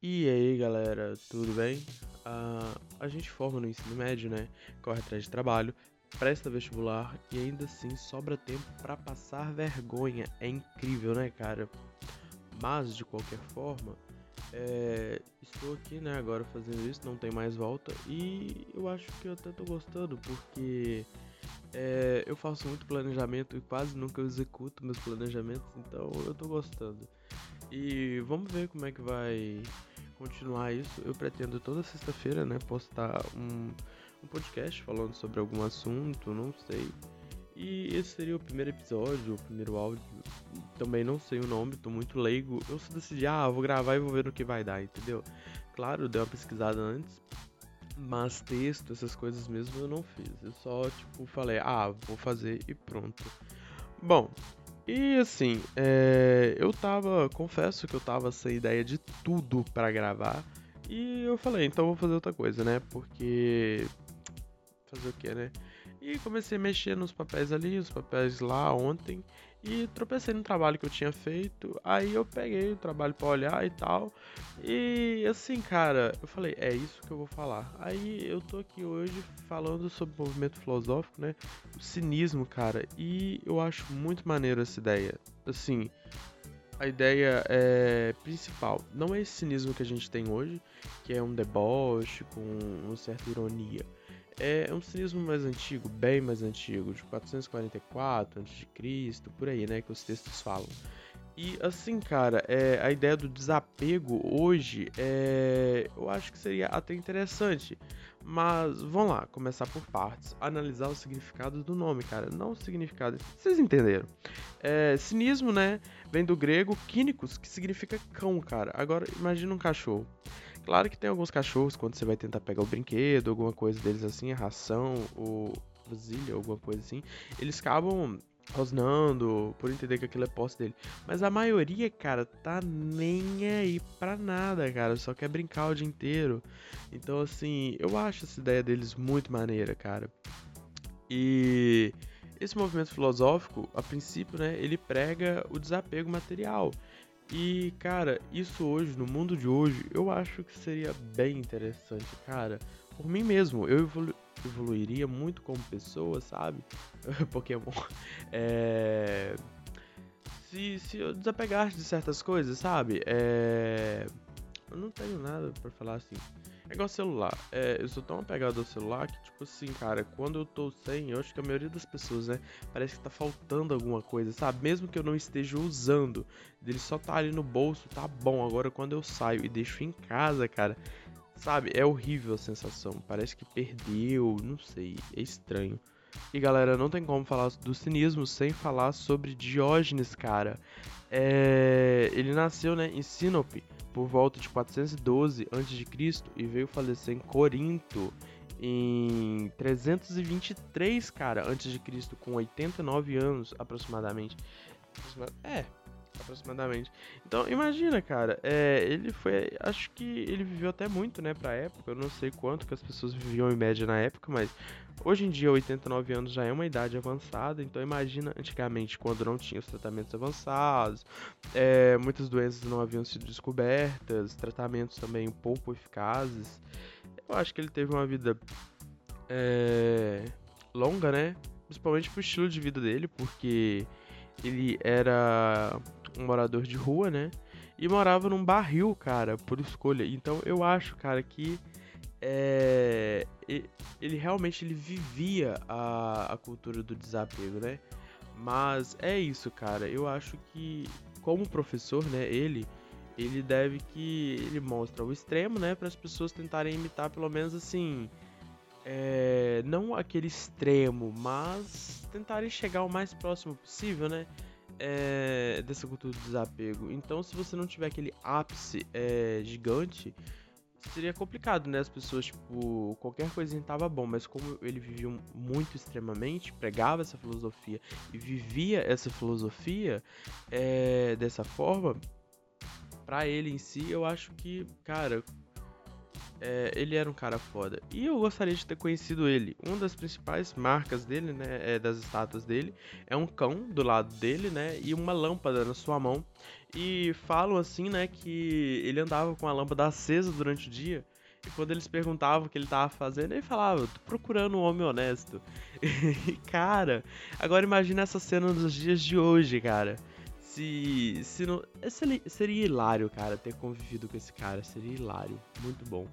E aí galera, tudo bem? Uh, a gente forma no ensino médio, né? Corre atrás de trabalho, presta vestibular e ainda assim sobra tempo para passar vergonha. É incrível, né, cara? Mas de qualquer forma, é, estou aqui, né, agora fazendo isso, não tem mais volta e eu acho que eu até tô gostando porque é, eu faço muito planejamento e quase nunca executo meus planejamentos, então eu tô gostando. E vamos ver como é que vai continuar isso. Eu pretendo toda sexta-feira, né, postar um, um podcast falando sobre algum assunto, não sei. E esse seria o primeiro episódio, o primeiro áudio. Também não sei o nome, tô muito leigo. Eu só decidi, ah, vou gravar e vou ver no que vai dar, entendeu? Claro, dei uma pesquisada antes, mas texto, essas coisas mesmo eu não fiz. Eu só, tipo, falei, ah, vou fazer e pronto. Bom, e assim, é, eu tava, confesso que eu tava sem ideia de tudo para gravar. E eu falei, então vou fazer outra coisa, né? Porque. Fazer o que, né? E comecei a mexer nos papéis ali, os papéis lá ontem. E tropecei no trabalho que eu tinha feito. Aí eu peguei o trabalho para olhar e tal. E assim, cara, eu falei, é isso que eu vou falar. Aí eu tô aqui hoje falando sobre o movimento filosófico, né? O cinismo, cara. E eu acho muito maneiro essa ideia. Assim, a ideia é principal não é esse cinismo que a gente tem hoje, que é um deboche com uma certa ironia é um cinismo mais antigo, bem mais antigo, de 444 a.C., por aí, né, que os textos falam. E assim, cara, é, a ideia do desapego hoje, é, eu acho que seria até interessante. Mas vamos lá, começar por partes. Analisar o significado do nome, cara. Não o significado. Vocês entenderam? É, cinismo, né? Vem do grego quínicos, que significa cão, cara. Agora imagina um cachorro. Claro que tem alguns cachorros, quando você vai tentar pegar o brinquedo, alguma coisa deles assim, a ração, ou vasilha, alguma coisa assim, eles acabam rosnando, por entender que aquilo é posse dele. Mas a maioria, cara, tá nem aí pra nada, cara. Só quer brincar o dia inteiro. Então, assim, eu acho essa ideia deles muito maneira, cara. E esse movimento filosófico, a princípio, né, ele prega o desapego material. E, cara, isso hoje, no mundo de hoje, eu acho que seria bem interessante, cara. Por mim mesmo, eu evolu evoluiria muito como pessoa, sabe? Pokémon. É... Se, se eu desapegasse de certas coisas, sabe? É... Eu não tenho nada para falar assim. É igual celular. É, eu sou tão apegado ao celular que, tipo assim, cara, quando eu tô sem, eu acho que a maioria das pessoas, né, parece que tá faltando alguma coisa, sabe? Mesmo que eu não esteja usando, ele só tá ali no bolso, tá bom. Agora, quando eu saio e deixo em casa, cara, sabe? É horrível a sensação. Parece que perdeu, não sei, é estranho. E galera, não tem como falar do cinismo sem falar sobre Diógenes, cara. É... Ele nasceu, né, em Sinope por volta de 412 a.C. e veio falecer em Corinto em 323, cara, antes de Cristo, com 89 anos aproximadamente. É, aproximadamente. Então, imagina, cara, é, ele foi, acho que ele viveu até muito, né, pra época, eu não sei quanto que as pessoas viviam em média na época, mas hoje em dia 89 anos já é uma idade avançada, então imagina antigamente quando não tinha os tratamentos avançados, é, muitas doenças não haviam sido descobertas, tratamentos também pouco eficazes. Eu acho que ele teve uma vida é, longa, né, principalmente pro estilo de vida dele, porque ele era um morador de rua, né? E morava num barril, cara, por escolha. Então eu acho, cara, que é, ele realmente ele vivia a, a cultura do desapego, né? Mas é isso, cara. Eu acho que como professor, né, ele ele deve que ele mostra o extremo, né, para as pessoas tentarem imitar pelo menos assim, é, não aquele extremo, mas tentarem chegar o mais próximo possível, né? É, dessa cultura do desapego. Então, se você não tiver aquele ápice é, gigante, seria complicado, né? As pessoas, tipo, qualquer coisinha tava bom, mas como ele vivia muito extremamente, pregava essa filosofia e vivia essa filosofia é, dessa forma, para ele em si, eu acho que, cara, é, ele era um cara foda. E eu gostaria de ter conhecido ele. Uma das principais marcas dele, né, é, das estátuas dele, é um cão do lado dele, né, e uma lâmpada na sua mão. E falam assim, né, que ele andava com a lâmpada acesa durante o dia. E quando eles perguntavam o que ele tava fazendo, ele falava, tô procurando um homem honesto. e, cara, agora imagina essa cena nos dias de hoje, cara se, se não. Seria, seria hilário, cara, ter convivido com esse cara. Seria hilário. Muito bom.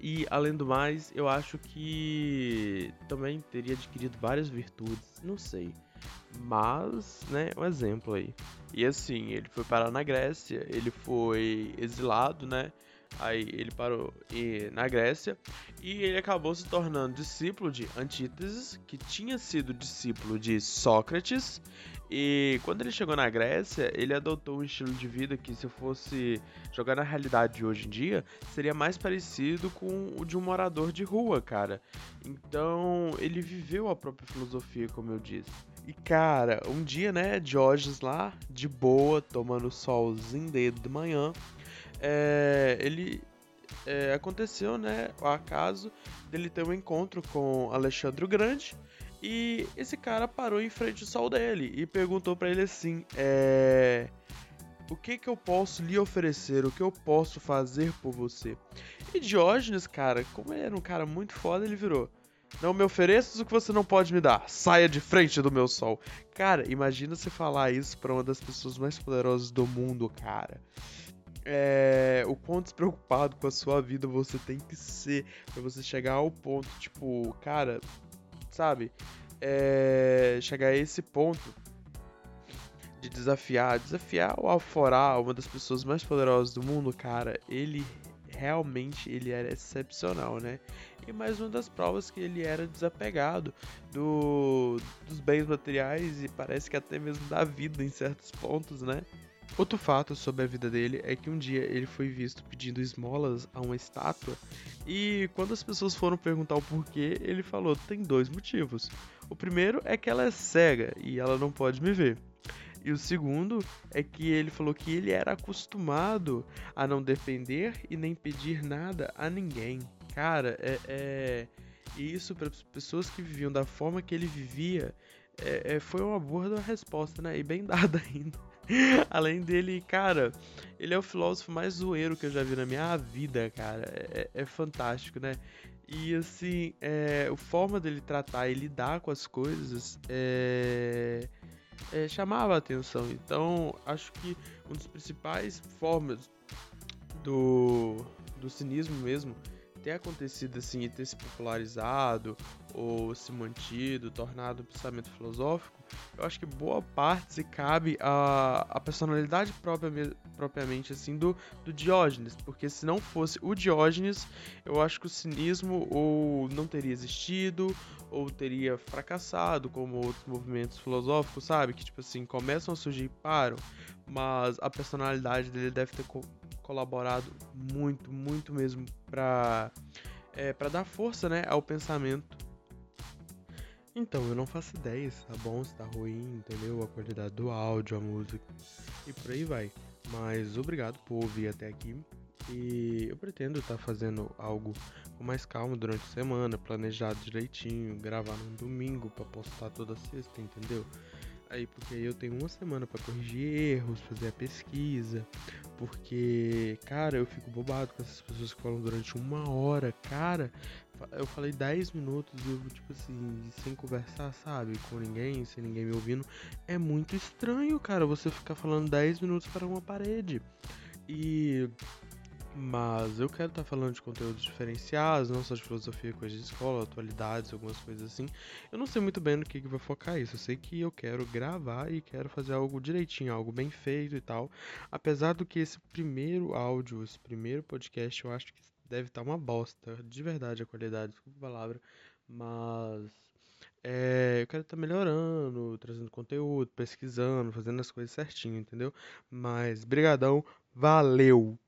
E além do mais, eu acho que também teria adquirido várias virtudes. Não sei. Mas, né, um exemplo aí. E assim, ele foi parar na Grécia, ele foi exilado, né? Aí ele parou na Grécia e ele acabou se tornando discípulo de Antíteses, que tinha sido discípulo de Sócrates. E quando ele chegou na Grécia, ele adotou um estilo de vida que, se fosse jogar na realidade de hoje em dia, seria mais parecido com o de um morador de rua, cara. Então, ele viveu a própria filosofia, como eu disse. E cara, um dia, né, Diógenes lá, de boa, tomando solzinho dele de manhã, é, ele é, aconteceu, né, o acaso dele ter um encontro com Alexandre o Grande e esse cara parou em frente ao sol dele e perguntou para ele assim, é, o que que eu posso lhe oferecer, o que eu posso fazer por você? E Diógenes, cara, como ele era um cara muito foda, ele virou, não me ofereças o que você não pode me dar. Saia de frente do meu sol. Cara, imagina você falar isso para uma das pessoas mais poderosas do mundo, cara é, o quão despreocupado com a sua vida você tem que ser para você chegar ao ponto, tipo, cara, sabe? É, chegar a esse ponto de desafiar, desafiar o Alforá, uma das pessoas mais poderosas do mundo, cara, ele realmente ele era excepcional, né? E mais uma das provas que ele era desapegado do, dos bens materiais e parece que até mesmo da vida em certos pontos, né? Outro fato sobre a vida dele é que um dia ele foi visto pedindo esmolas a uma estátua e quando as pessoas foram perguntar o porquê, ele falou: tem dois motivos. O primeiro é que ela é cega e ela não pode me ver. E o segundo é que ele falou que ele era acostumado a não defender e nem pedir nada a ninguém. Cara, é, é... isso para as pessoas que viviam da forma que ele vivia é, é, foi uma boa resposta, né? E bem dada ainda. Além dele, cara, ele é o filósofo mais zoeiro que eu já vi na minha vida, cara. É, é fantástico, né? E assim, é, a forma dele tratar e lidar com as coisas é, é, chamava a atenção. Então, acho que uma das principais formas do, do cinismo mesmo ter acontecido assim e ter se popularizado ou se mantido, tornado um pensamento filosófico, eu acho que boa parte se cabe a, a personalidade própria, propriamente assim do, do Diógenes, porque se não fosse o Diógenes, eu acho que o cinismo ou não teria existido ou teria fracassado como outros movimentos filosóficos, sabe? Que tipo assim, começam a surgir e param, mas a personalidade dele deve ter colaborado muito, muito mesmo para é, para dar força, né, ao pensamento. Então, eu não faço ideia se tá bom, se tá ruim, entendeu? A qualidade do áudio, a música e por aí vai. Mas obrigado por ouvir até aqui. E eu pretendo estar tá fazendo algo com mais calma durante a semana, planejado direitinho, gravar no domingo para postar toda sexta, entendeu? Aí porque eu tenho uma semana para corrigir erros, fazer a pesquisa, porque, cara, eu fico bobado com essas pessoas que falam durante uma hora, cara. Eu falei 10 minutos eu, tipo assim, sem conversar, sabe, com ninguém, sem ninguém me ouvindo. É muito estranho, cara, você ficar falando 10 minutos para uma parede. E mas eu quero estar tá falando de conteúdos diferenciados, não só de filosofia, coisas de escola, atualidades, algumas coisas assim. Eu não sei muito bem no que, que vai focar isso. Eu sei que eu quero gravar e quero fazer algo direitinho, algo bem feito e tal. Apesar do que esse primeiro áudio, esse primeiro podcast, eu acho que deve estar tá uma bosta. De verdade a qualidade, desculpa a palavra. Mas é, eu quero estar tá melhorando, trazendo conteúdo, pesquisando, fazendo as coisas certinho, entendeu? Mas brigadão, valeu!